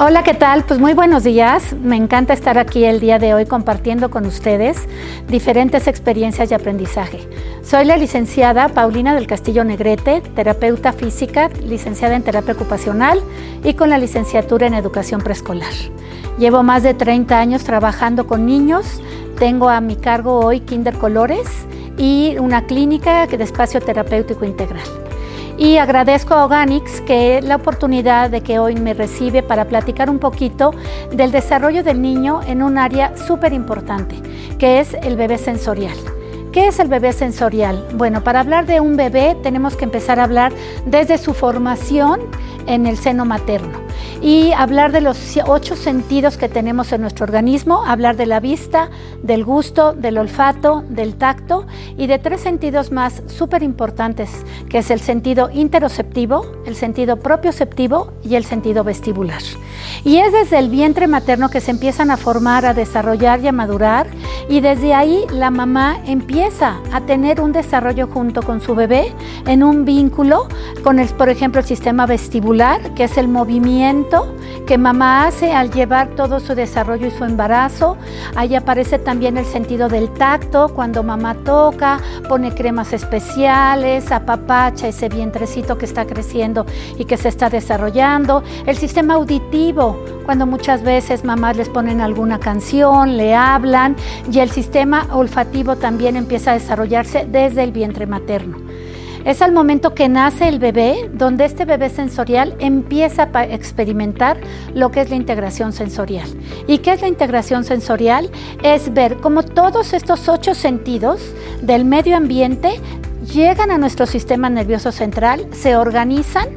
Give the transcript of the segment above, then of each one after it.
Hola, ¿qué tal? Pues muy buenos días. Me encanta estar aquí el día de hoy compartiendo con ustedes diferentes experiencias de aprendizaje. Soy la licenciada Paulina del Castillo Negrete, terapeuta física, licenciada en terapia ocupacional y con la licenciatura en educación preescolar. Llevo más de 30 años trabajando con niños. Tengo a mi cargo hoy Kinder Colores y una clínica de espacio terapéutico integral. Y agradezco a Organics que la oportunidad de que hoy me recibe para platicar un poquito del desarrollo del niño en un área súper importante, que es el bebé sensorial. ¿Qué es el bebé sensorial? Bueno, para hablar de un bebé tenemos que empezar a hablar desde su formación en el seno materno y hablar de los ocho sentidos que tenemos en nuestro organismo, hablar de la vista, del gusto, del olfato, del tacto y de tres sentidos más súper importantes, que es el sentido interoceptivo, el sentido propioceptivo y el sentido vestibular. Y es desde el vientre materno que se empiezan a formar, a desarrollar y a madurar y desde ahí la mamá empieza a tener un desarrollo junto con su bebé en un vínculo con el, por ejemplo, el sistema vestibular, que es el movimiento que mamá hace al llevar todo su desarrollo y su embarazo. Ahí aparece también el sentido del tacto, cuando mamá toca, pone cremas especiales, apapacha ese vientrecito que está creciendo y que se está desarrollando. El sistema auditivo, cuando muchas veces mamás les ponen alguna canción, le hablan y el sistema olfativo también empieza a desarrollarse desde el vientre materno. Es al momento que nace el bebé donde este bebé sensorial empieza a experimentar lo que es la integración sensorial. ¿Y qué es la integración sensorial? Es ver cómo todos estos ocho sentidos del medio ambiente llegan a nuestro sistema nervioso central, se organizan,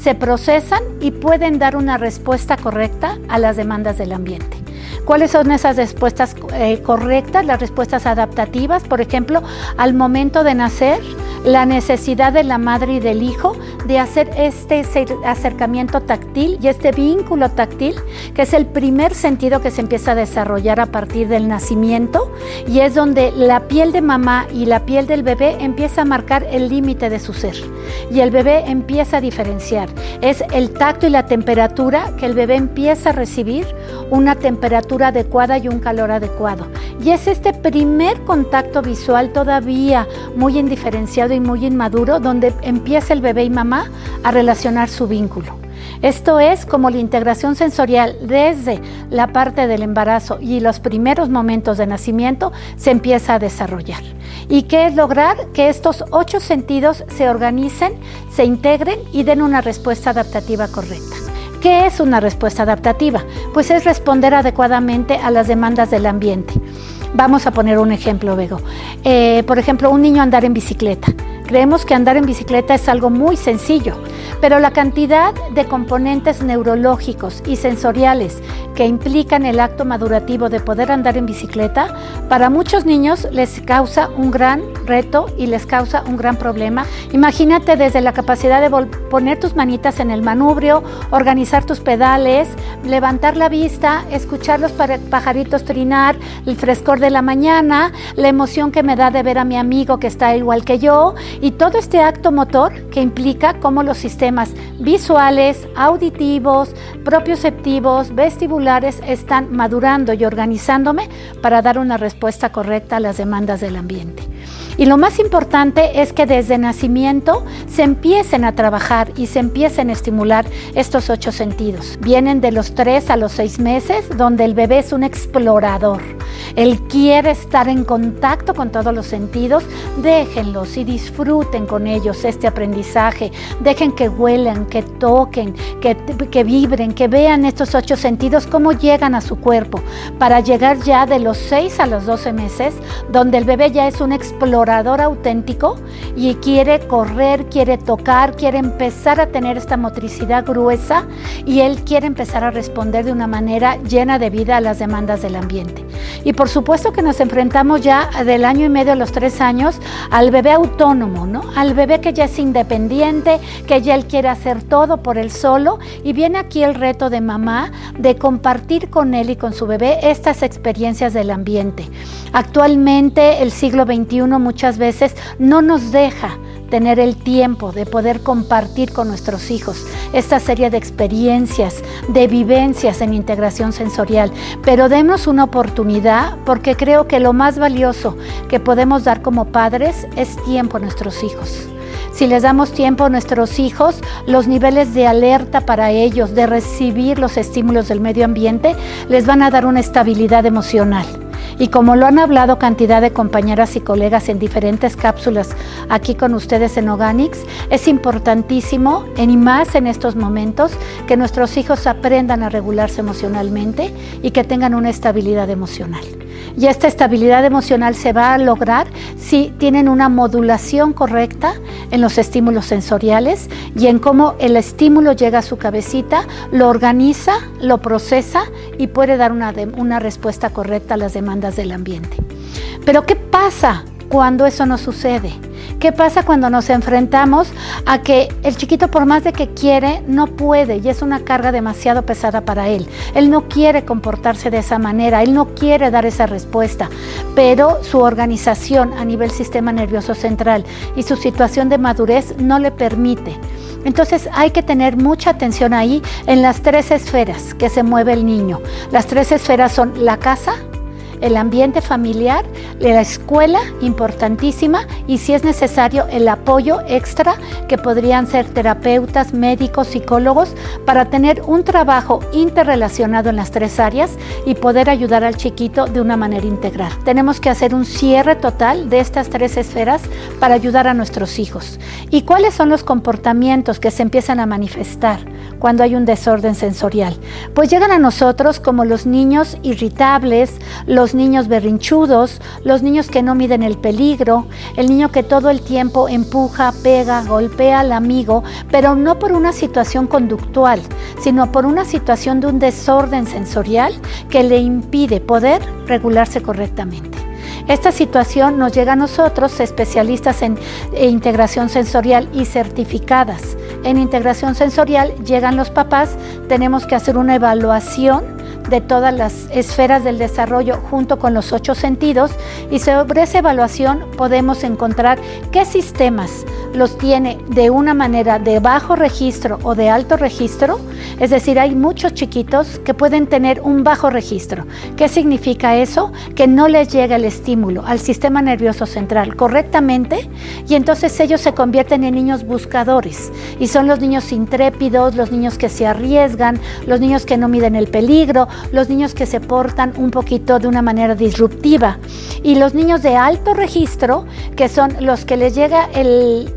se procesan y pueden dar una respuesta correcta a las demandas del ambiente. ¿Cuáles son esas respuestas eh, correctas? Las respuestas adaptativas, por ejemplo, al momento de nacer, la necesidad de la madre y del hijo de hacer este acercamiento táctil y este vínculo táctil, que es el primer sentido que se empieza a desarrollar a partir del nacimiento y es donde la piel de mamá y la piel del bebé empieza a marcar el límite de su ser y el bebé empieza a diferenciar. Es el tacto y la temperatura que el bebé empieza a recibir una temperatura adecuada y un calor adecuado. Y es este primer contacto visual todavía muy indiferenciado y muy inmaduro donde empieza el bebé y mamá a relacionar su vínculo. Esto es como la integración sensorial desde la parte del embarazo y los primeros momentos de nacimiento se empieza a desarrollar. ¿Y qué es lograr? Que estos ocho sentidos se organicen, se integren y den una respuesta adaptativa correcta. ¿Qué es una respuesta adaptativa? Pues es responder adecuadamente a las demandas del ambiente. Vamos a poner un ejemplo, Bego. Eh, por ejemplo, un niño andar en bicicleta. Creemos que andar en bicicleta es algo muy sencillo, pero la cantidad de componentes neurológicos y sensoriales que implican el acto madurativo de poder andar en bicicleta, para muchos niños les causa un gran reto y les causa un gran problema. Imagínate desde la capacidad de poner tus manitas en el manubrio, organizar tus pedales, levantar la vista, escuchar los pajaritos trinar, el frescor de la mañana, la emoción que me da de ver a mi amigo que está igual que yo y todo este acto motor que implica cómo los sistemas visuales, auditivos, propioceptivos, vestibulares están madurando y organizándome para dar una respuesta correcta a las demandas del ambiente. Y lo más importante es que desde nacimiento se empiecen a trabajar y se empiecen a estimular estos ocho sentidos. Vienen de los tres a los seis meses, donde el bebé es un explorador. Él quiere estar en contacto con todos los sentidos. Déjenlos y disfruten con ellos este aprendizaje. Dejen que huelan, que toquen, que, que vibren, que vean estos ocho sentidos, cómo llegan a su cuerpo, para llegar ya de los seis a los doce meses, donde el bebé ya es un explorador auténtico y quiere correr, quiere tocar, quiere empezar a tener esta motricidad gruesa y él quiere empezar a responder de una manera llena de vida a las demandas del ambiente. Y por supuesto que nos enfrentamos ya del año y medio a los tres años al bebé autónomo, ¿no? Al bebé que ya es independiente, que ya él quiere hacer todo por él solo y viene aquí el reto de mamá de compartir con él y con su bebé estas experiencias del ambiente. Actualmente el siglo XXI muchas veces no nos deja tener el tiempo de poder compartir con nuestros hijos esta serie de experiencias, de vivencias en integración sensorial. Pero demos una oportunidad porque creo que lo más valioso que podemos dar como padres es tiempo a nuestros hijos. Si les damos tiempo a nuestros hijos, los niveles de alerta para ellos, de recibir los estímulos del medio ambiente, les van a dar una estabilidad emocional. Y como lo han hablado cantidad de compañeras y colegas en diferentes cápsulas aquí con ustedes en Organics, es importantísimo, y más en estos momentos, que nuestros hijos aprendan a regularse emocionalmente y que tengan una estabilidad emocional. Y esta estabilidad emocional se va a lograr si tienen una modulación correcta en los estímulos sensoriales y en cómo el estímulo llega a su cabecita, lo organiza, lo procesa y puede dar una, una respuesta correcta a las demandas del ambiente. Pero ¿qué pasa cuando eso no sucede? ¿Qué pasa cuando nos enfrentamos a que el chiquito por más de que quiere, no puede y es una carga demasiado pesada para él? Él no quiere comportarse de esa manera, él no quiere dar esa respuesta, pero su organización a nivel sistema nervioso central y su situación de madurez no le permite. Entonces hay que tener mucha atención ahí en las tres esferas que se mueve el niño. Las tres esferas son la casa, el ambiente familiar, la escuela, importantísima, y si es necesario el apoyo extra que podrían ser terapeutas, médicos, psicólogos, para tener un trabajo interrelacionado en las tres áreas y poder ayudar al chiquito de una manera integral. Tenemos que hacer un cierre total de estas tres esferas para ayudar a nuestros hijos. ¿Y cuáles son los comportamientos que se empiezan a manifestar cuando hay un desorden sensorial? Pues llegan a nosotros como los niños irritables, los niños berrinchudos, los niños que no miden el peligro, el niño que todo el tiempo empuja, pega, golpea al amigo, pero no por una situación conductual, sino por una situación de un desorden sensorial que le impide poder regularse correctamente. Esta situación nos llega a nosotros, especialistas en integración sensorial y certificadas. En integración sensorial llegan los papás, tenemos que hacer una evaluación de todas las esferas del desarrollo junto con los ocho sentidos y sobre esa evaluación podemos encontrar qué sistemas los tiene de una manera de bajo registro o de alto registro, es decir, hay muchos chiquitos que pueden tener un bajo registro. ¿Qué significa eso? Que no les llega el estímulo al sistema nervioso central correctamente y entonces ellos se convierten en niños buscadores y son los niños intrépidos, los niños que se arriesgan, los niños que no miden el peligro, los niños que se portan un poquito de una manera disruptiva. Y los niños de alto registro, que son los que les llega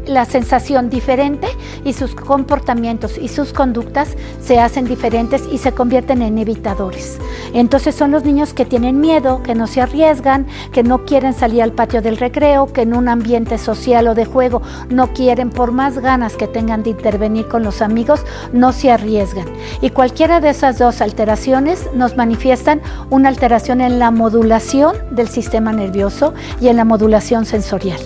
la sensación diferente y sus comportamientos y sus conductas se hacen diferentes y se convierten en evitadores. Entonces son los niños que tienen miedo, que no se arriesgan, que no quieren salir al patio del recreo, que en un ambiente social o de juego no quieren, por más ganas que tengan de intervenir con los amigos, no se arriesgan. Y cualquiera de esas dos alteraciones nos manifiestan una alteración en la modulación del sistema nervioso y en la modulación sensorial.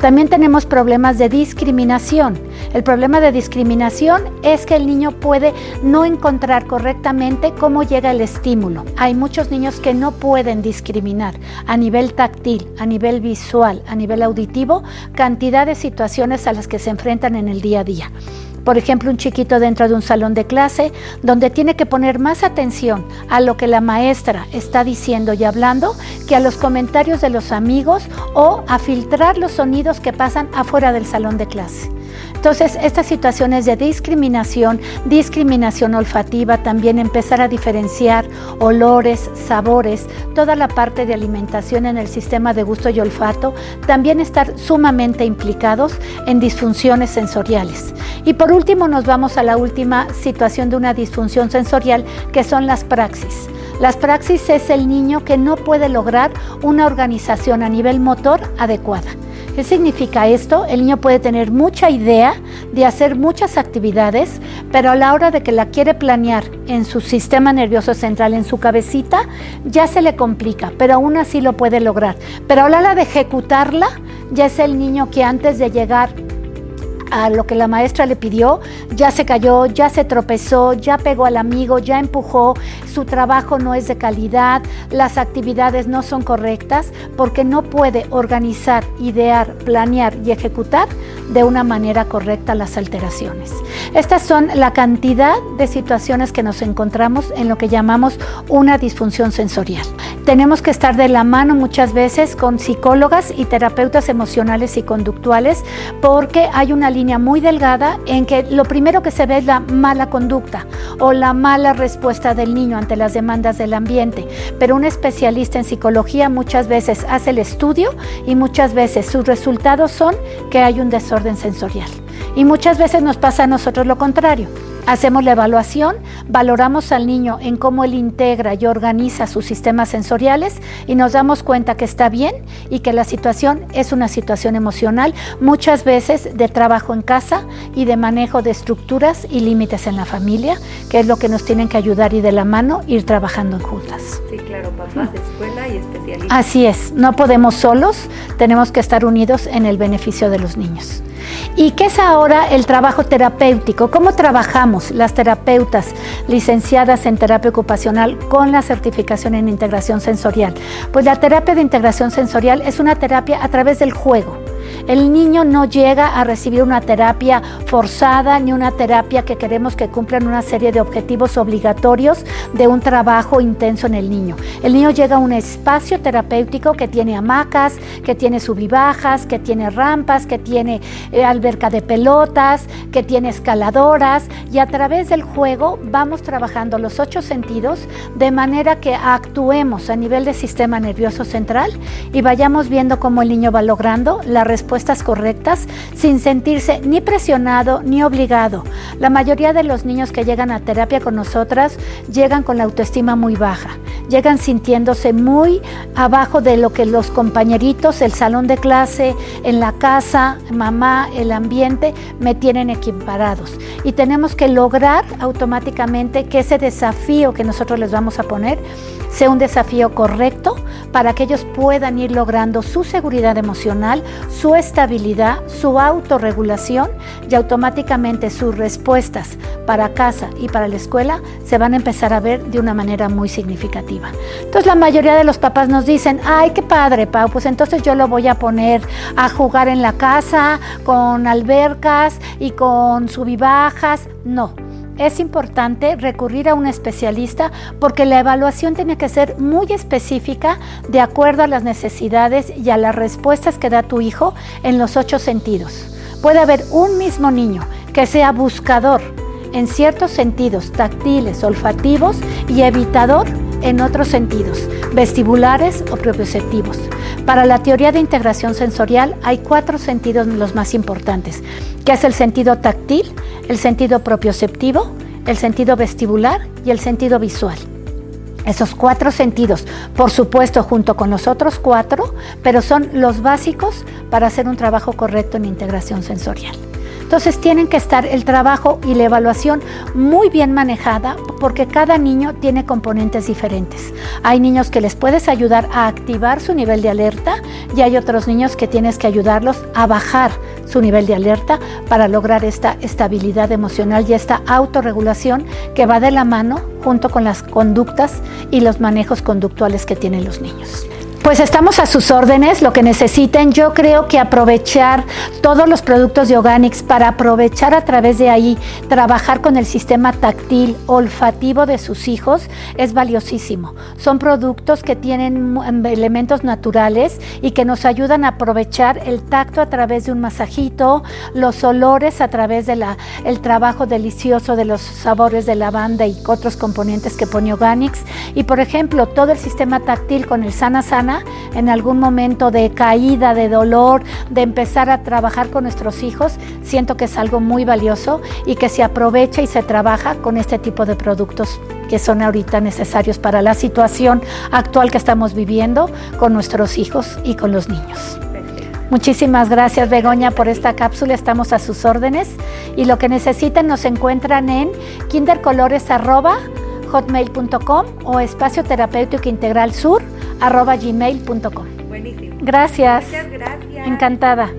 También tenemos problemas de discriminación. El problema de discriminación es que el niño puede no encontrar correctamente cómo llega el estímulo. Hay muchos niños que no pueden discriminar a nivel táctil, a nivel visual, a nivel auditivo, cantidad de situaciones a las que se enfrentan en el día a día. Por ejemplo, un chiquito dentro de un salón de clase donde tiene que poner más atención a lo que la maestra está diciendo y hablando que a los comentarios de los amigos o a filtrar los sonidos que pasan afuera del salón de clase. Entonces, estas situaciones de discriminación, discriminación olfativa, también empezar a diferenciar olores, sabores, toda la parte de alimentación en el sistema de gusto y olfato, también estar sumamente implicados en disfunciones sensoriales. Y por último, nos vamos a la última situación de una disfunción sensorial, que son las praxis. Las praxis es el niño que no puede lograr una organización a nivel motor adecuada. ¿Qué significa esto? El niño puede tener mucha idea de hacer muchas actividades, pero a la hora de que la quiere planear en su sistema nervioso central, en su cabecita, ya se le complica, pero aún así lo puede lograr. Pero a la hora de ejecutarla, ya es el niño que antes de llegar a lo que la maestra le pidió, ya se cayó, ya se tropezó, ya pegó al amigo, ya empujó, su trabajo no es de calidad, las actividades no son correctas, porque no puede organizar, idear, planear y ejecutar de una manera correcta las alteraciones. Estas son la cantidad de situaciones que nos encontramos en lo que llamamos una disfunción sensorial. Tenemos que estar de la mano muchas veces con psicólogas y terapeutas emocionales y conductuales porque hay una línea muy delgada en que lo primero que se ve es la mala conducta o la mala respuesta del niño ante las demandas del ambiente. Pero un especialista en psicología muchas veces hace el estudio y muchas veces sus resultados son que hay un desorden sensorial. Y muchas veces nos pasa a nosotros lo contrario. Hacemos la evaluación, valoramos al niño en cómo él integra y organiza sus sistemas sensoriales y nos damos cuenta que está bien y que la situación es una situación emocional, muchas veces de trabajo en casa y de manejo de estructuras y límites en la familia, que es lo que nos tienen que ayudar y de la mano ir trabajando juntas. Sí, claro, papás de escuela y especialistas. Así es, no podemos solos, tenemos que estar unidos en el beneficio de los niños. ¿Y qué es ahora el trabajo terapéutico? ¿Cómo trabajamos las terapeutas licenciadas en terapia ocupacional con la certificación en integración sensorial? Pues la terapia de integración sensorial es una terapia a través del juego. El niño no llega a recibir una terapia forzada ni una terapia que queremos que cumplan una serie de objetivos obligatorios de un trabajo intenso en el niño. El niño llega a un espacio terapéutico que tiene hamacas, que tiene subibajas, que tiene rampas, que tiene eh, alberca de pelotas, que tiene escaladoras y a través del juego vamos trabajando los ocho sentidos de manera que actuemos a nivel del sistema nervioso central y vayamos viendo cómo el niño va logrando la respuestas correctas sin sentirse ni presionado ni obligado. La mayoría de los niños que llegan a terapia con nosotras llegan con la autoestima muy baja, llegan sintiéndose muy abajo de lo que los compañeritos, el salón de clase, en la casa, mamá, el ambiente me tienen equiparados. Y tenemos que lograr automáticamente que ese desafío que nosotros les vamos a poner sea un desafío correcto para que ellos puedan ir logrando su seguridad emocional, su estabilidad, su autorregulación y automáticamente sus respuestas para casa y para la escuela se van a empezar a ver de una manera muy significativa. Entonces la mayoría de los papás nos dicen, ay, qué padre, Pau, pues entonces yo lo voy a poner a jugar en la casa con albercas y con subibajas. No, es importante recurrir a un especialista porque la evaluación tiene que ser muy específica de acuerdo a las necesidades y a las respuestas que da tu hijo en los ocho sentidos. Puede haber un mismo niño que sea buscador en ciertos sentidos táctiles, olfativos y evitador en otros sentidos, vestibulares o propioceptivos. Para la teoría de integración sensorial hay cuatro sentidos los más importantes, que es el sentido táctil, el sentido propioceptivo, el sentido vestibular y el sentido visual. Esos cuatro sentidos, por supuesto, junto con los otros cuatro, pero son los básicos para hacer un trabajo correcto en integración sensorial. Entonces tienen que estar el trabajo y la evaluación muy bien manejada porque cada niño tiene componentes diferentes. Hay niños que les puedes ayudar a activar su nivel de alerta y hay otros niños que tienes que ayudarlos a bajar su nivel de alerta para lograr esta estabilidad emocional y esta autorregulación que va de la mano junto con las conductas y los manejos conductuales que tienen los niños. Pues estamos a sus órdenes, lo que necesiten. Yo creo que aprovechar todos los productos de Organics para aprovechar a través de ahí, trabajar con el sistema táctil, olfativo de sus hijos es valiosísimo. Son productos que tienen elementos naturales y que nos ayudan a aprovechar el tacto a través de un masajito, los olores a través del el trabajo delicioso de los sabores de lavanda y otros componentes que pone Organics. Y por ejemplo, todo el sistema táctil con el Sana Sana en algún momento de caída, de dolor, de empezar a trabajar con nuestros hijos, siento que es algo muy valioso y que se aprovecha y se trabaja con este tipo de productos que son ahorita necesarios para la situación actual que estamos viviendo con nuestros hijos y con los niños. Muchísimas gracias Begoña por esta cápsula, estamos a sus órdenes. Y lo que necesiten nos encuentran en kindercolores.com hotmail.com o espacio terapéutico integral sur arroba gmail.com. Buenísimo. Gracias. Muchas gracias. Encantada.